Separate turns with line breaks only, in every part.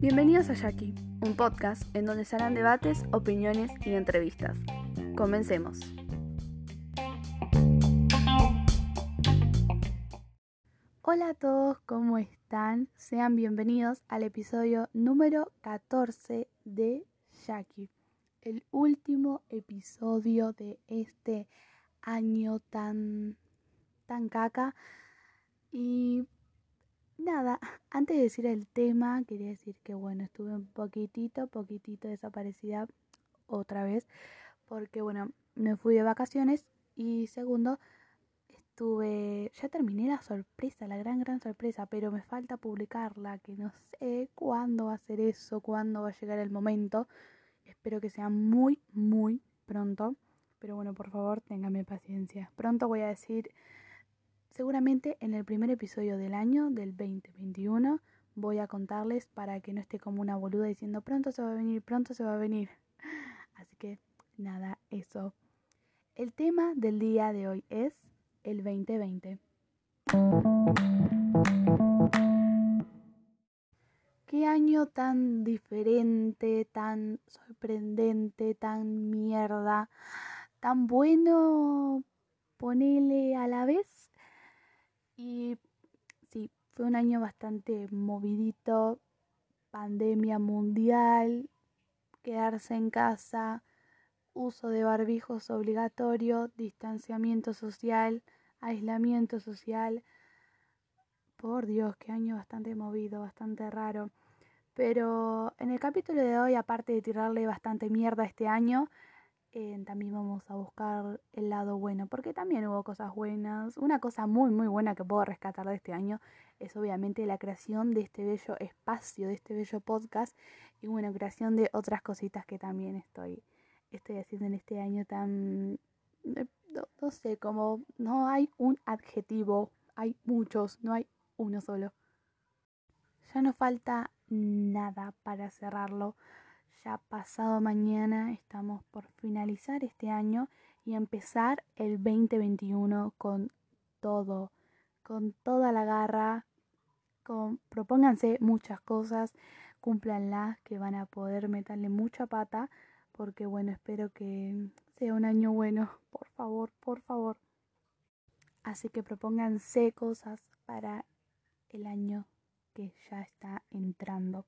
Bienvenidos a Jackie, un podcast en donde se harán debates, opiniones y entrevistas. Comencemos. Hola a todos, ¿cómo están? Sean bienvenidos al episodio número 14 de Jackie, el último episodio de este año tan tan caca y nada, antes de decir el tema, quería decir que bueno, estuve un poquitito, poquitito desaparecida otra vez, porque bueno, me fui de vacaciones y segundo, estuve, ya terminé la sorpresa, la gran, gran sorpresa, pero me falta publicarla, que no sé cuándo va a ser eso, cuándo va a llegar el momento. Espero que sea muy, muy pronto. Pero bueno, por favor, ténganme paciencia. Pronto voy a decir Seguramente en el primer episodio del año, del 2021, voy a contarles para que no esté como una boluda diciendo pronto se va a venir, pronto se va a venir. Así que nada, eso. El tema del día de hoy es el 2020. Qué año tan diferente, tan sorprendente, tan mierda, tan bueno, ponele a la vez y sí, fue un año bastante movidito, pandemia mundial, quedarse en casa, uso de barbijos obligatorio, distanciamiento social, aislamiento social. Por Dios, qué año bastante movido, bastante raro. Pero en el capítulo de hoy, aparte de tirarle bastante mierda este año, también vamos a buscar el lado bueno, porque también hubo cosas buenas. Una cosa muy, muy buena que puedo rescatar de este año es obviamente la creación de este bello espacio, de este bello podcast, y bueno, creación de otras cositas que también estoy, estoy haciendo en este año tan... Eh, no, sé, como no hay un adjetivo, hay muchos, no hay uno solo. Ya no falta nada para cerrarlo ya pasado mañana estamos por finalizar este año y empezar el 2021 con todo, con toda la garra, con, propónganse muchas cosas, cúmplanlas, que van a poder meterle mucha pata, porque bueno, espero que sea un año bueno, por favor, por favor. Así que propónganse cosas para el año que ya está entrando.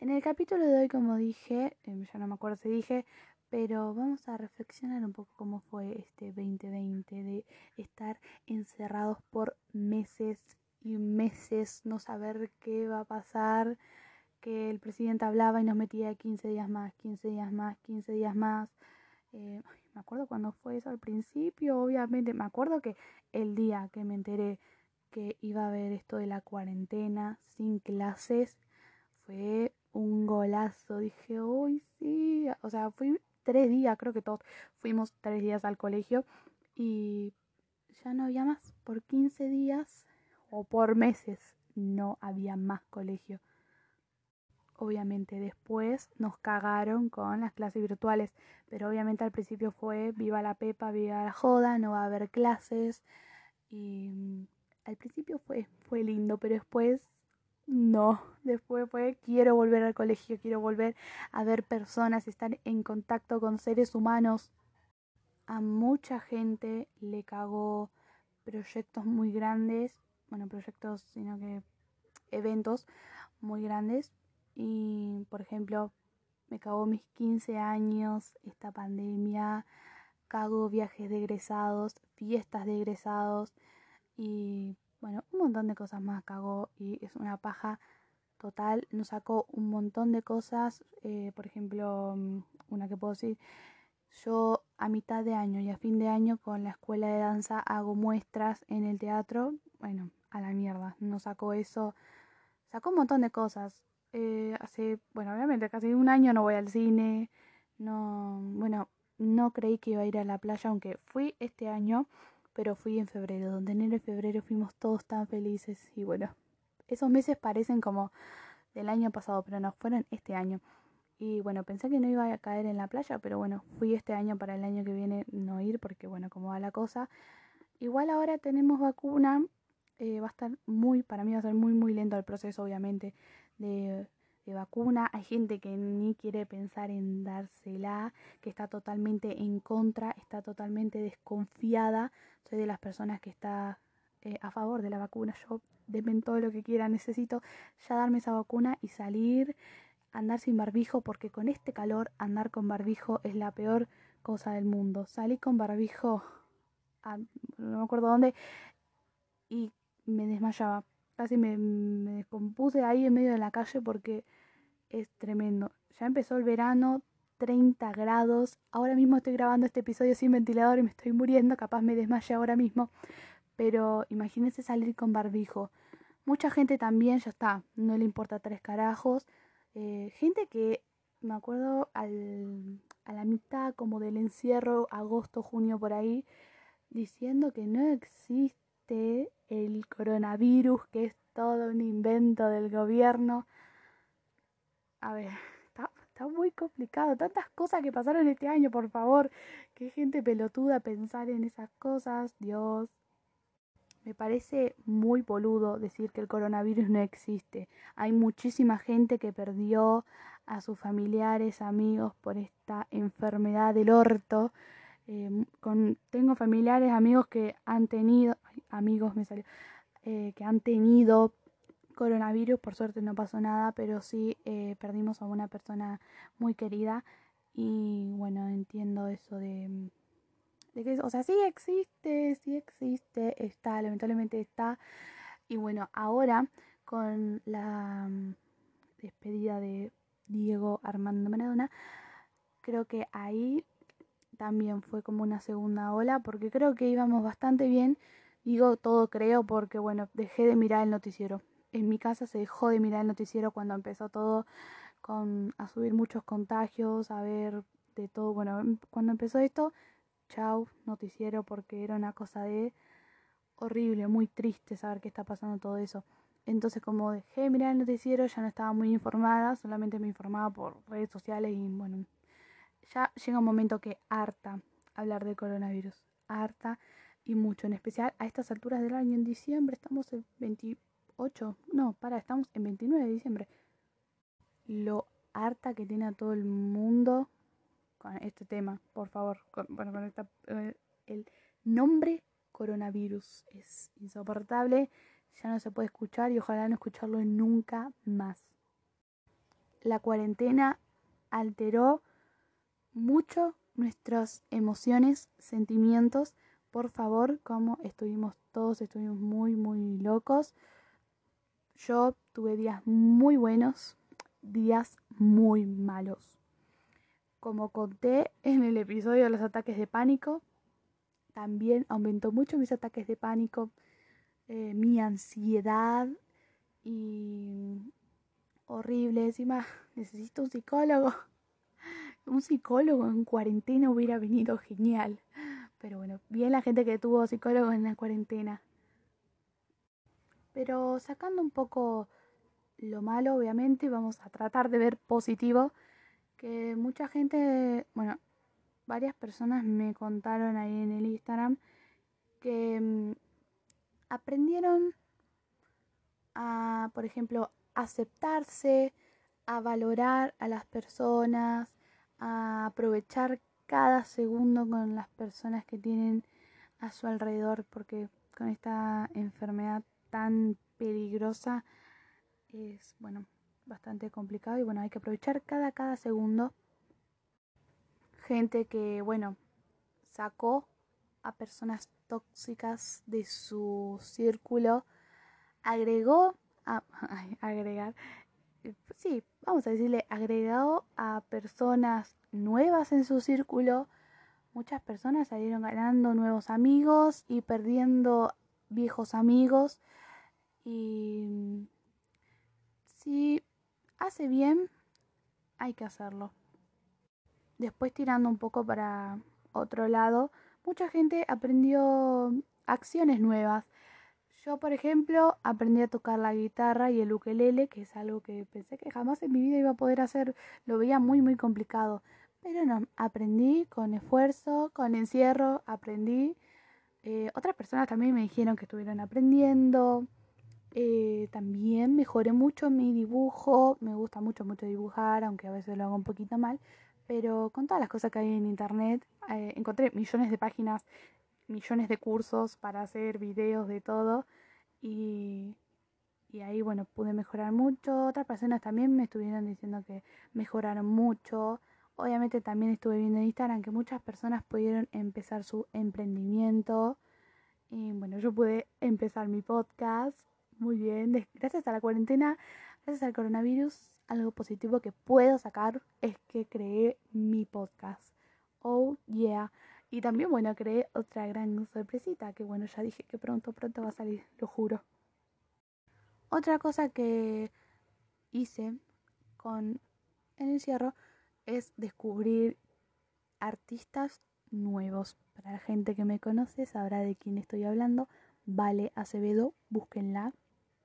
En el capítulo de hoy, como dije, em, ya no me acuerdo si dije, pero vamos a reflexionar un poco cómo fue este 2020 de estar encerrados por meses y meses, no saber qué va a pasar, que el presidente hablaba y nos metía 15 días más, 15 días más, 15 días más. Eh, me acuerdo cuando fue eso al principio, obviamente, me acuerdo que el día que me enteré que iba a haber esto de la cuarentena sin clases, fue un golazo. Dije, uy, sí. O sea, fui tres días, creo que todos fuimos tres días al colegio y ya no había más. Por 15 días o por meses no había más colegio. Obviamente después nos cagaron con las clases virtuales, pero obviamente al principio fue viva la pepa, viva la joda, no va a haber clases y mm, al principio fue fue lindo, pero después no, después fue quiero volver al colegio, quiero volver a ver personas, estar en contacto con seres humanos. A mucha gente le cagó proyectos muy grandes, bueno, proyectos, sino que eventos muy grandes. Y, por ejemplo, me cagó mis 15 años, esta pandemia, cagó viajes de fiestas de y bueno, un montón de cosas más cagó y es una paja total. Nos sacó un montón de cosas. Eh, por ejemplo, mm, una que puedo decir, yo a mitad de año y a fin de año con la escuela de danza hago muestras en el teatro. Bueno, a la mierda. Nos sacó eso. Sacó un montón de cosas. Eh, hace, bueno, obviamente casi un año no voy al cine. No, bueno, no creí que iba a ir a la playa, aunque fui este año pero fui en febrero, donde enero y febrero fuimos todos tan felices y bueno, esos meses parecen como del año pasado, pero no, fueron este año. Y bueno, pensé que no iba a caer en la playa, pero bueno, fui este año para el año que viene no ir, porque bueno, como va la cosa. Igual ahora tenemos vacuna, eh, va a estar muy, para mí va a ser muy, muy lento el proceso, obviamente, de, de vacuna. Hay gente que ni quiere pensar en dársela, que está totalmente en contra, está totalmente desconfiada. Soy de las personas que está eh, a favor de la vacuna. Yo denme todo lo que quiera, necesito ya darme esa vacuna y salir, andar sin barbijo, porque con este calor andar con barbijo es la peor cosa del mundo. Salí con barbijo, no me acuerdo dónde, y me desmayaba. Casi me, descompuse ahí en medio de la calle porque es tremendo. Ya empezó el verano, 30 grados. Ahora mismo estoy grabando este episodio sin ventilador y me estoy muriendo. Capaz me desmaye ahora mismo. Pero imagínense salir con barbijo. Mucha gente también ya está, no le importa tres carajos. Eh, gente que me acuerdo al, a la mitad como del encierro, agosto, junio por ahí, diciendo que no existe el coronavirus, que es todo un invento del gobierno. A ver, está, está muy complicado. Tantas cosas que pasaron este año, por favor. Qué gente pelotuda pensar en esas cosas. Dios. Me parece muy boludo decir que el coronavirus no existe. Hay muchísima gente que perdió a sus familiares, amigos por esta enfermedad del orto. Eh, con, tengo familiares, amigos que han tenido, amigos me salió, eh, que han tenido coronavirus. Por suerte no pasó nada, pero sí eh, perdimos a una persona muy querida. Y bueno, entiendo eso de o sea, sí existe, sí existe, está, lamentablemente está. Y bueno, ahora con la mm, despedida de Diego Armando Maradona, creo que ahí también fue como una segunda ola, porque creo que íbamos bastante bien. Digo todo creo porque, bueno, dejé de mirar el noticiero. En mi casa se dejó de mirar el noticiero cuando empezó todo con, a subir muchos contagios, a ver de todo. Bueno, cuando empezó esto, chau, noticiero, porque era una cosa de horrible, muy triste saber qué está pasando todo eso. Entonces, como dejé de mirar el noticiero, ya no estaba muy informada, solamente me informaba por redes sociales y bueno, ya llega un momento que harta hablar de coronavirus, harta y mucho, en especial a estas alturas del año, en diciembre, estamos en 28, no, para, estamos en 29 de diciembre. Lo harta que tiene a todo el mundo con este tema, por favor. bueno, con esta, eh, el nombre coronavirus es insoportable, ya no se puede escuchar y ojalá no escucharlo nunca más. La cuarentena alteró mucho nuestras emociones, sentimientos. Por favor, como estuvimos todos, estuvimos muy, muy locos. Yo tuve días muy buenos, días muy malos. Como conté en el episodio de los ataques de pánico, también aumentó mucho mis ataques de pánico, eh, mi ansiedad y horrible. Encima necesito un psicólogo. Un psicólogo en cuarentena hubiera venido genial. Pero bueno, bien la gente que tuvo psicólogo en la cuarentena. Pero sacando un poco lo malo, obviamente, vamos a tratar de ver positivo que mucha gente, bueno, varias personas me contaron ahí en el Instagram que mm, aprendieron a, por ejemplo, aceptarse, a valorar a las personas, a aprovechar cada segundo con las personas que tienen a su alrededor, porque con esta enfermedad tan peligrosa es, bueno, bastante complicado y bueno, hay que aprovechar cada, cada segundo. Gente que, bueno, sacó a personas tóxicas de su círculo, agregó, a, agregar, sí, vamos a decirle, agregó a personas nuevas en su círculo. Muchas personas salieron ganando nuevos amigos y perdiendo viejos amigos. Y sí, hace bien, hay que hacerlo. Después tirando un poco para otro lado, mucha gente aprendió acciones nuevas. Yo, por ejemplo, aprendí a tocar la guitarra y el ukelele, que es algo que pensé que jamás en mi vida iba a poder hacer. Lo veía muy, muy complicado. Pero no, aprendí con esfuerzo, con encierro, aprendí. Eh, otras personas también me dijeron que estuvieron aprendiendo. Eh, también mejoré mucho mi dibujo. Me gusta mucho, mucho dibujar, aunque a veces lo hago un poquito mal. Pero con todas las cosas que hay en internet, eh, encontré millones de páginas, millones de cursos para hacer videos de todo. Y, y ahí, bueno, pude mejorar mucho. Otras personas también me estuvieron diciendo que mejoraron mucho. Obviamente también estuve viendo en Instagram que muchas personas pudieron empezar su emprendimiento. Y bueno, yo pude empezar mi podcast muy bien. Gracias a la cuarentena, gracias al coronavirus, algo positivo que puedo sacar es que creé mi podcast. Oh yeah. Y también, bueno, creé otra gran sorpresita que bueno, ya dije que pronto, pronto va a salir, lo juro. Otra cosa que hice con el encierro es descubrir artistas nuevos. Para la gente que me conoce sabrá de quién estoy hablando. Vale Acevedo, búsquenla.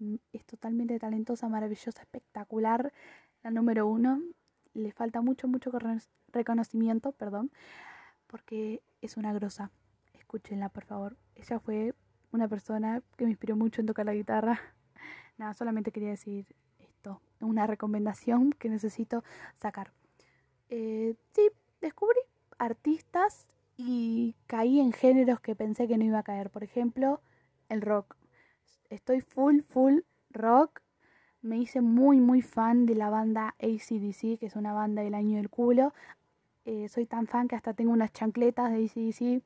Mm, es totalmente talentosa, maravillosa, espectacular. La número uno. Le falta mucho, mucho reconocimiento, perdón, porque es una grosa. Escúchenla, por favor. Ella fue una persona que me inspiró mucho en tocar la guitarra. Nada, solamente quería decir esto. Una recomendación que necesito sacar. Eh, sí, descubrí artistas y caí en géneros que pensé que no iba a caer. Por ejemplo, el rock. Estoy full, full rock. Me hice muy, muy fan de la banda ACDC, que es una banda del año del culo. Eh, soy tan fan que hasta tengo unas chancletas de ACDC.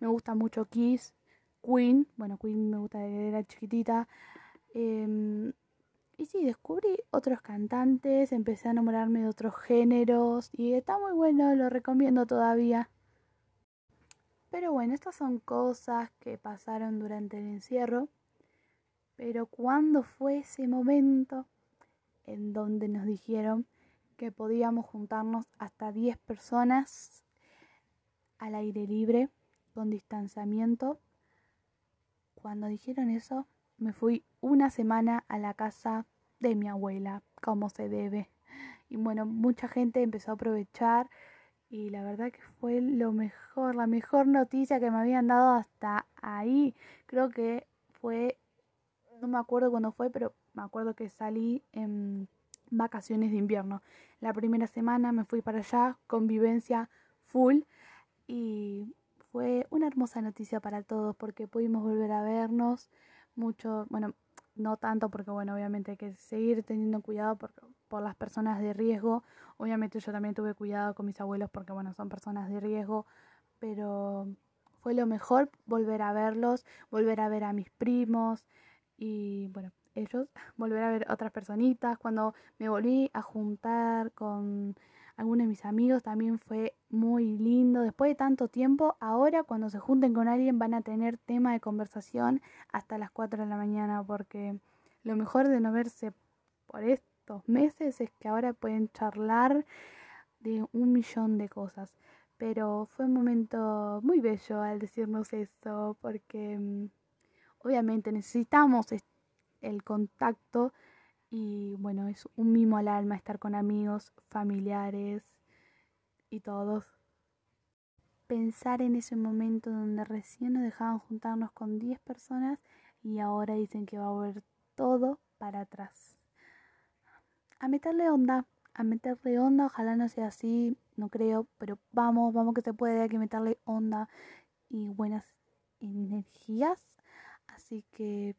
Me gusta mucho Kiss, Queen. Bueno, Queen me gusta desde era chiquitita. Em, y sí, descubrí otros cantantes, empecé a enamorarme de otros géneros y está muy bueno, lo recomiendo todavía. Pero bueno, estas son cosas que pasaron durante el encierro. Pero ¿cuándo fue ese momento en donde nos dijeron que podíamos juntarnos hasta 10 personas al aire libre, con distanciamiento? Cuando dijeron eso, me fui una semana a la casa de mi abuela, como se debe. Y bueno, mucha gente empezó a aprovechar y la verdad que fue lo mejor, la mejor noticia que me habían dado hasta ahí. Creo que fue, no me acuerdo cuándo fue, pero me acuerdo que salí en vacaciones de invierno. La primera semana me fui para allá, convivencia full y fue una hermosa noticia para todos porque pudimos volver a vernos mucho, bueno, no tanto porque, bueno, obviamente hay que seguir teniendo cuidado por, por las personas de riesgo. Obviamente yo también tuve cuidado con mis abuelos porque, bueno, son personas de riesgo, pero fue lo mejor volver a verlos, volver a ver a mis primos y, bueno, ellos, volver a ver otras personitas. Cuando me volví a juntar con algunos de mis amigos también fue muy lindo. Después de tanto tiempo, ahora cuando se junten con alguien van a tener tema de conversación hasta las 4 de la mañana porque lo mejor de no verse por estos meses es que ahora pueden charlar de un millón de cosas. Pero fue un momento muy bello al decirnos eso porque mm, obviamente necesitamos el contacto y bueno, es un mimo al alma estar con amigos, familiares y todos. Pensar en ese momento donde recién nos dejaban juntarnos con 10 personas y ahora dicen que va a volver todo para atrás. A meterle onda, a meterle onda, ojalá no sea así, no creo, pero vamos, vamos que se puede, hay que meterle onda y buenas energías. Así que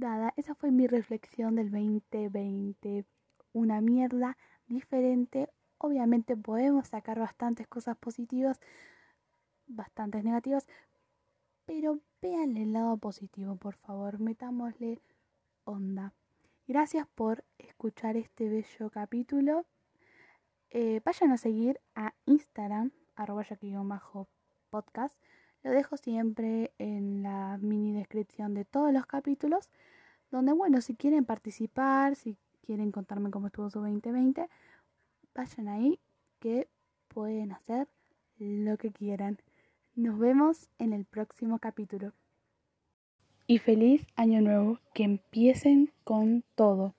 Nada, esa fue mi reflexión del 2020. Una mierda diferente. Obviamente podemos sacar bastantes cosas positivas, bastantes negativas, pero vean el lado positivo, por favor. Metámosle onda. Gracias por escuchar este bello capítulo. Eh, vayan a seguir a Instagram, arroba podcast lo dejo siempre en la mini descripción de todos los capítulos, donde bueno, si quieren participar, si quieren contarme cómo estuvo su 2020, vayan ahí que pueden hacer lo que quieran. Nos vemos en el próximo capítulo. Y feliz año nuevo, que empiecen con todo.